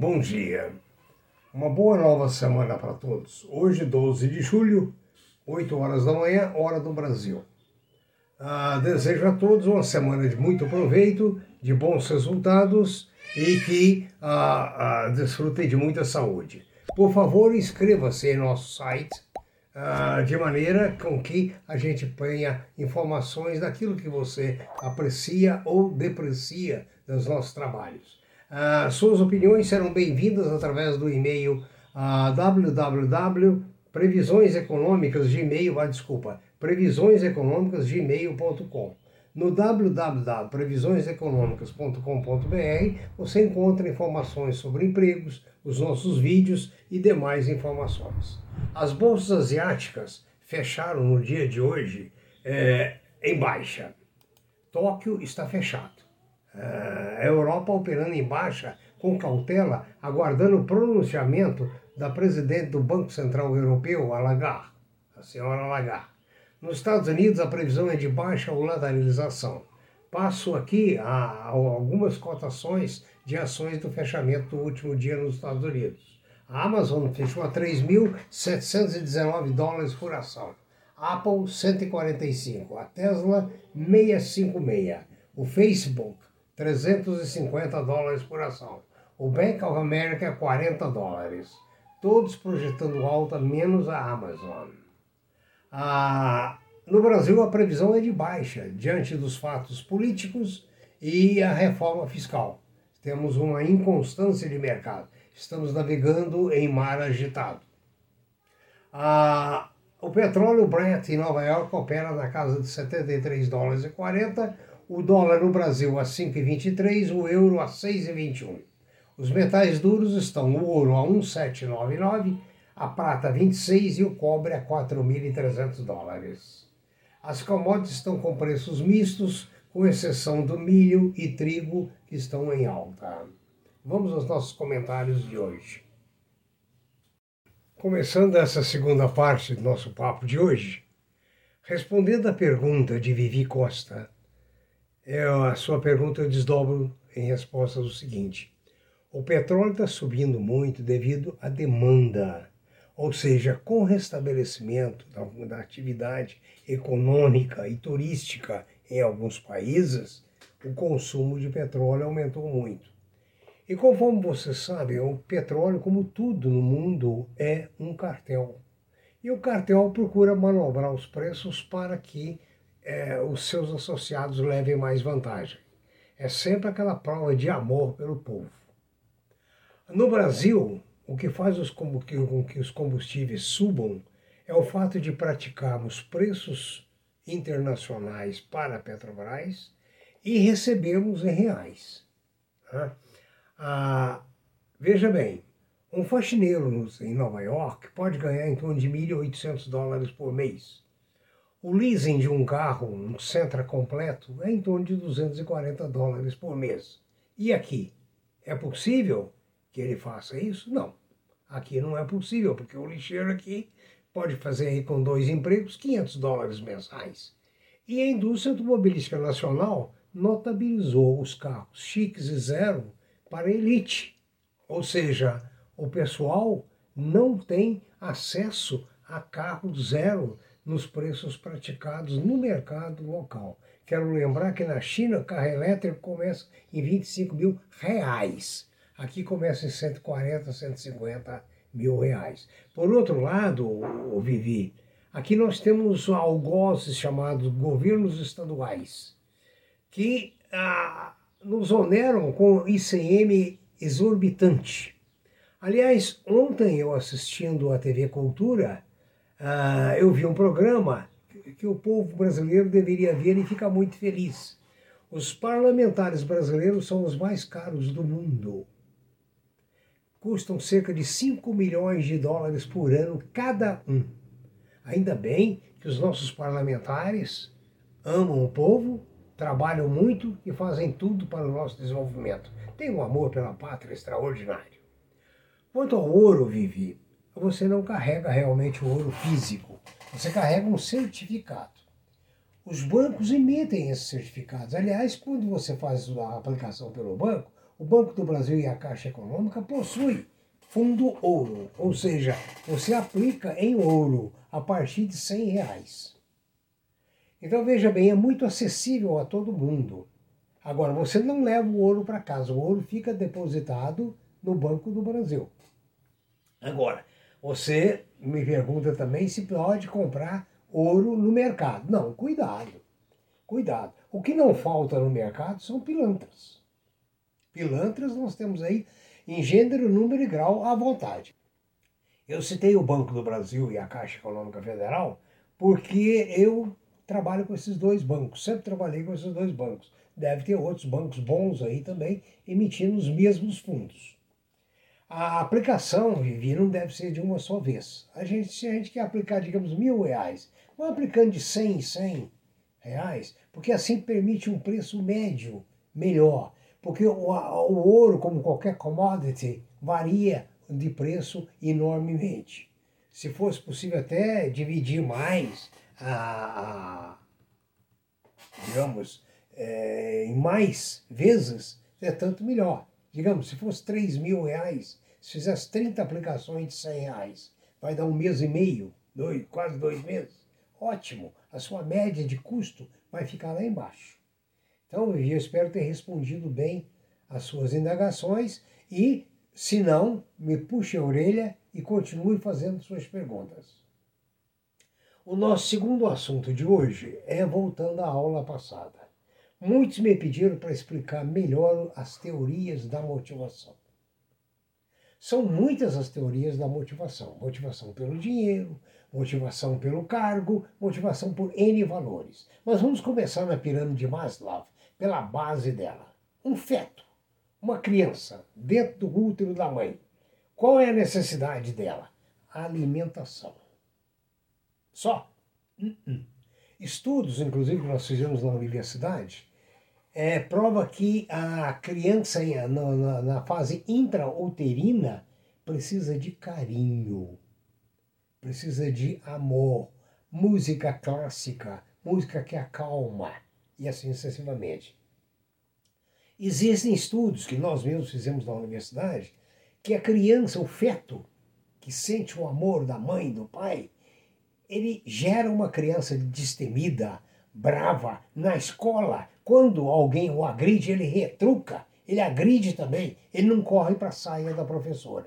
bom dia. Uma boa nova semana para todos. Hoje, 12 de julho, 8 horas da manhã, hora do Brasil. Ah, desejo a todos uma semana de muito proveito, de bons resultados e que ah, ah, desfrutem de muita saúde. Por favor, inscreva-se em nosso site ah, de maneira com que a gente tenha informações daquilo que você aprecia ou deprecia dos nossos trabalhos. Uh, suas opiniões serão bem-vindas através do e-mail uh, ah, ah, desculpa. No www.previsioneseconômicas.com.br você encontra informações sobre empregos, os nossos vídeos e demais informações. As bolsas asiáticas fecharam no dia de hoje é, em baixa. Tóquio está fechado. É, a Europa operando em baixa, com cautela, aguardando o pronunciamento da presidente do Banco Central Europeu, a Lagarde, a senhora Lagarde. Nos Estados Unidos, a previsão é de baixa lateralização. Passo aqui a algumas cotações de ações do fechamento do último dia nos Estados Unidos. A Amazon fechou a 3.719 dólares por ação. Apple 145, a Tesla 656, o Facebook 350 dólares por ação. O Bank of America, 40 dólares. Todos projetando alta, menos a Amazon. Ah, no Brasil, a previsão é de baixa, diante dos fatos políticos e a reforma fiscal. Temos uma inconstância de mercado. Estamos navegando em mar agitado. Ah, o petróleo Brent em Nova York opera na casa de 73 dólares e 40 o dólar no Brasil a 5,23, o euro a 6,21. Os metais duros estão o ouro a 1,799, a prata a 26 e o cobre a 4.300 dólares. As commodities estão com preços mistos, com exceção do milho e trigo, que estão em alta. Vamos aos nossos comentários de hoje. Começando essa segunda parte do nosso papo de hoje, respondendo à pergunta de Vivi Costa, é, a sua pergunta eu desdobro em resposta do seguinte: o petróleo está subindo muito devido à demanda, ou seja, com o restabelecimento da, da atividade econômica e turística em alguns países, o consumo de petróleo aumentou muito. E conforme você sabe, o petróleo, como tudo no mundo, é um cartel. E o cartel procura manobrar os preços para que é, os seus associados levem mais vantagem. É sempre aquela prova de amor pelo povo. No Brasil, o que faz os com que os combustíveis subam é o fato de praticarmos preços internacionais para a Petrobras e recebemos em reais. Né? Ah, veja bem, um faxineiro em Nova York pode ganhar em torno de 1.800 dólares por mês. O leasing de um carro, um Sentra completo, é em torno de 240 dólares por mês. E aqui? É possível que ele faça isso? Não. Aqui não é possível, porque o lixeiro aqui pode fazer aí com dois empregos 500 dólares mensais. E a indústria automobilística nacional notabilizou os carros chiques e zero para elite. Ou seja, o pessoal não tem acesso a carro zero nos preços praticados no mercado local. Quero lembrar que na China carro elétrico começa em 25 mil reais. Aqui começa em 140, 150 mil reais. Por outro lado, o Vivi, aqui nós temos algozes chamados governos estaduais, que ah, nos oneram com ICM exorbitante. Aliás, ontem eu assistindo à TV Cultura, ah, eu vi um programa que o povo brasileiro deveria ver e ficar muito feliz. Os parlamentares brasileiros são os mais caros do mundo. Custam cerca de 5 milhões de dólares por ano cada um. Ainda bem que os nossos parlamentares amam o povo, trabalham muito e fazem tudo para o nosso desenvolvimento. Tem um amor pela pátria extraordinário. Quanto ao ouro, Vivi, você não carrega realmente o ouro físico, você carrega um certificado. Os bancos emitem esses certificados. Aliás, quando você faz a aplicação pelo banco, o Banco do Brasil e a Caixa Econômica possuem fundo ouro, ou seja, você aplica em ouro a partir de 100 reais. Então veja bem, é muito acessível a todo mundo. Agora, você não leva o ouro para casa, o ouro fica depositado no Banco do Brasil. Agora, você me pergunta também se pode comprar ouro no mercado. Não, cuidado, cuidado. O que não falta no mercado são pilantras. Pilantras nós temos aí em gênero, número e grau à vontade. Eu citei o Banco do Brasil e a Caixa Econômica Federal porque eu trabalho com esses dois bancos, sempre trabalhei com esses dois bancos. Deve ter outros bancos bons aí também emitindo os mesmos fundos. A aplicação, Vivi, não deve ser de uma só vez. A gente, se a gente quer aplicar, digamos, mil reais, vamos aplicando de 100 em 100 reais, porque assim permite um preço médio melhor. Porque o, o ouro, como qualquer commodity, varia de preço enormemente. Se fosse possível até dividir mais a, a digamos, é, em mais vezes, é tanto melhor. Digamos, se fosse 3 mil reais, se fizesse 30 aplicações de 100 reais, vai dar um mês e meio, dois, quase dois meses. Ótimo, a sua média de custo vai ficar lá embaixo. Então, eu espero ter respondido bem as suas indagações e, se não, me puxe a orelha e continue fazendo suas perguntas. O nosso segundo assunto de hoje é voltando à aula passada. Muitos me pediram para explicar melhor as teorias da motivação. São muitas as teorias da motivação: motivação pelo dinheiro, motivação pelo cargo, motivação por N valores. Mas vamos começar na pirâmide de Maslow, pela base dela. Um feto, uma criança, dentro do útero da mãe. Qual é a necessidade dela? A alimentação. Só. Uh -uh. Estudos, inclusive, que nós fizemos na universidade, é, prova que a criança na, na, na fase intrauterina precisa de carinho, precisa de amor, música clássica, música que acalma e assim sucessivamente. Existem estudos que nós mesmos fizemos na universidade que a criança, o feto, que sente o amor da mãe e do pai, ele gera uma criança destemida, brava na escola. Quando alguém o agride, ele retruca, ele agride também, ele não corre para a saia da professora.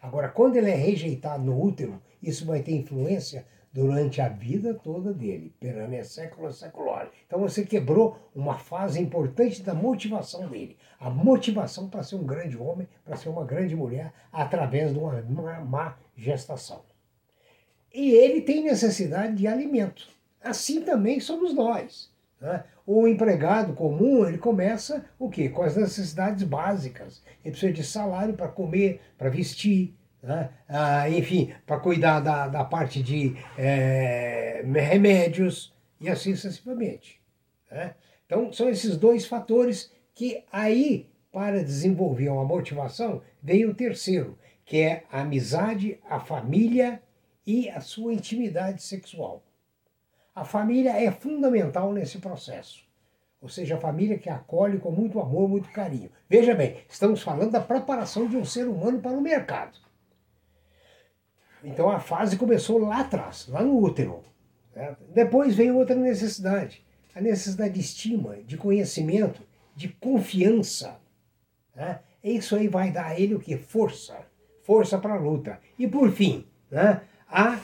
Agora, quando ele é rejeitado no útero, isso vai ter influência durante a vida toda dele, perane século secular. Então você quebrou uma fase importante da motivação dele. A motivação para ser um grande homem, para ser uma grande mulher, através de uma, má gestação. E ele tem necessidade de alimento assim também somos nós. Né? O empregado comum, ele começa o quê? Com as necessidades básicas. Ele precisa de salário para comer, para vestir, né? ah, enfim, para cuidar da, da parte de é, remédios e assim sucessivamente. Né? Então, são esses dois fatores que aí, para desenvolver uma motivação, vem o terceiro, que é a amizade, a família e a sua intimidade sexual. A família é fundamental nesse processo. Ou seja, a família que acolhe com muito amor, muito carinho. Veja bem, estamos falando da preparação de um ser humano para o mercado. Então a fase começou lá atrás, lá no útero. Certo? Depois vem outra necessidade, a necessidade de estima, de conhecimento, de confiança. Né? Isso aí vai dar a ele o que? Força. Força para a luta. E por fim, né? a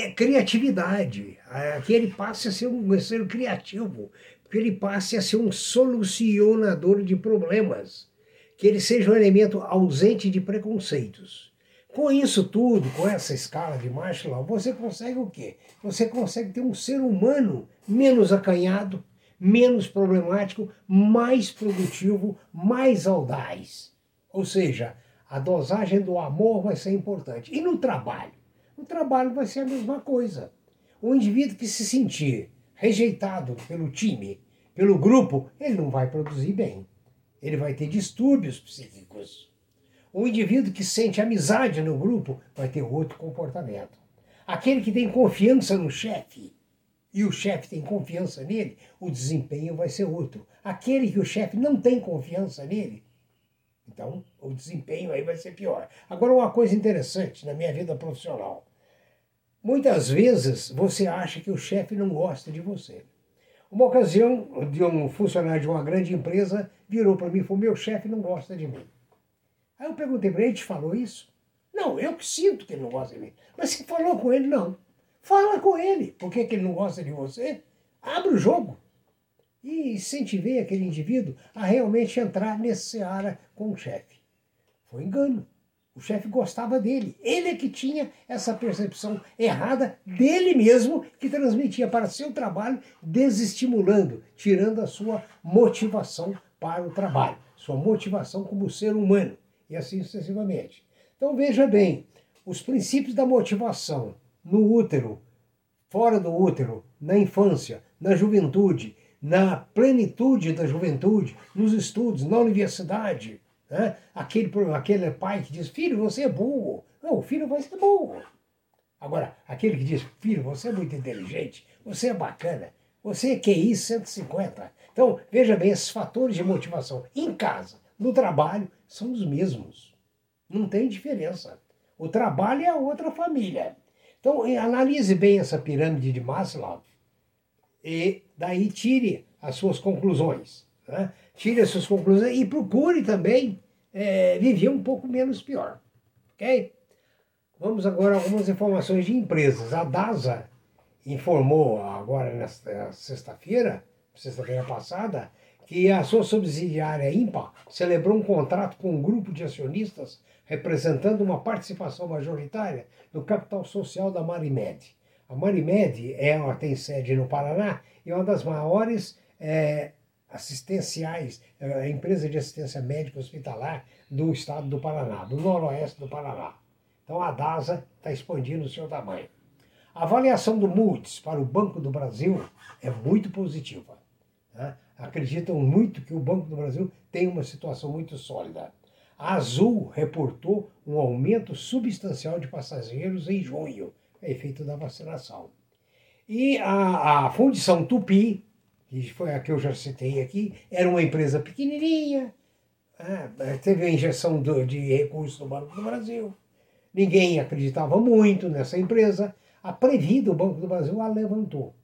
é criatividade, que ele passe a ser um ser criativo, que ele passe a ser um solucionador de problemas, que ele seja um elemento ausente de preconceitos. Com isso tudo, com essa escala de Marshall, você consegue o quê? Você consegue ter um ser humano menos acanhado, menos problemático, mais produtivo, mais audaz. Ou seja, a dosagem do amor vai ser importante. E no trabalho? O trabalho vai ser a mesma coisa. O indivíduo que se sentir rejeitado pelo time, pelo grupo, ele não vai produzir bem. Ele vai ter distúrbios psíquicos. O indivíduo que sente amizade no grupo vai ter outro comportamento. Aquele que tem confiança no chefe e o chefe tem confiança nele, o desempenho vai ser outro. Aquele que o chefe não tem confiança nele, Então, o desempenho aí vai ser pior. Agora, uma coisa interessante na minha vida profissional. Muitas vezes você acha que o chefe não gosta de você. Uma ocasião, de um funcionário de uma grande empresa virou para mim e falou: Meu chefe não gosta de mim. Aí eu perguntei para ele: Ele te falou isso? Não, eu que sinto que ele não gosta de mim. Mas você falou com ele? Não. Fala com ele. Por que, que ele não gosta de você? Abre o jogo. E incentivei aquele indivíduo a realmente entrar nesse seara com o chefe. Foi engano. O chefe gostava dele. Ele é que tinha essa percepção errada dele mesmo, que transmitia para seu trabalho, desestimulando, tirando a sua motivação para o trabalho, sua motivação como ser humano, e assim sucessivamente. Então veja bem, os princípios da motivação no útero, fora do útero, na infância, na juventude, na plenitude da juventude, nos estudos, na universidade. Né? Aquele, aquele pai que diz, filho, você é burro. Não, o filho vai ser burro. Agora, aquele que diz, filho, você é muito inteligente, você é bacana, você é QI 150. Então, veja bem, esses fatores de motivação em casa, no trabalho, são os mesmos. Não tem diferença. O trabalho é outra família. Então, analise bem essa pirâmide de Maslow e daí tire as suas conclusões. Né? Tire as suas conclusões e procure também é, viver um pouco menos pior. Ok? Vamos agora a algumas informações de empresas. A DASA informou agora nesta sexta-feira, sexta-feira passada, que a sua subsidiária IMPA celebrou um contrato com um grupo de acionistas representando uma participação majoritária no capital social da Marimed. A Marimed é, tem sede no Paraná e é uma das maiores é, assistenciais, é, empresa de assistência médica hospitalar do estado do Paraná, do noroeste do Paraná. Então a DASA está expandindo o seu tamanho. A avaliação do Moody's para o Banco do Brasil é muito positiva. Né? Acreditam muito que o Banco do Brasil tem uma situação muito sólida. A Azul reportou um aumento substancial de passageiros em junho, efeito da vacinação. E a, a Fundição Tupi, que foi a que eu já citei aqui, era uma empresa pequenininha, é, teve a injeção de recursos do Banco do Brasil. Ninguém acreditava muito nessa empresa. A Previda, o Banco do Brasil, a levantou.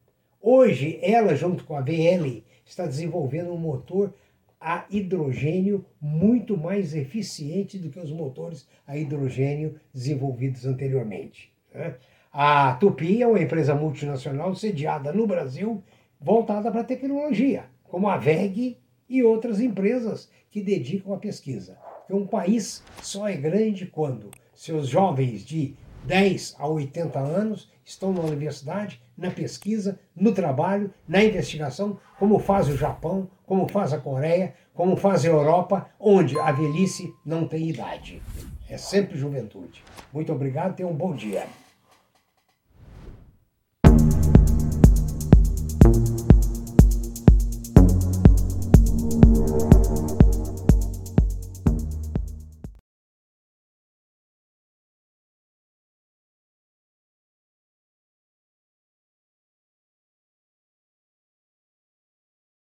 Hoje, ela, junto com a VL, está desenvolvendo um motor a hidrogênio muito mais eficiente do que os motores a hidrogênio desenvolvidos anteriormente. Né? A Tupi é uma empresa multinacional sediada no Brasil, voltada para a tecnologia, como a VEG e outras empresas que dedicam à pesquisa. Porque um país só é grande quando seus jovens de 10 a 80 anos estão na universidade, na pesquisa, no trabalho, na investigação, como faz o Japão, como faz a Coreia, como faz a Europa, onde a velhice não tem idade. É sempre juventude. Muito obrigado, tenha um bom dia.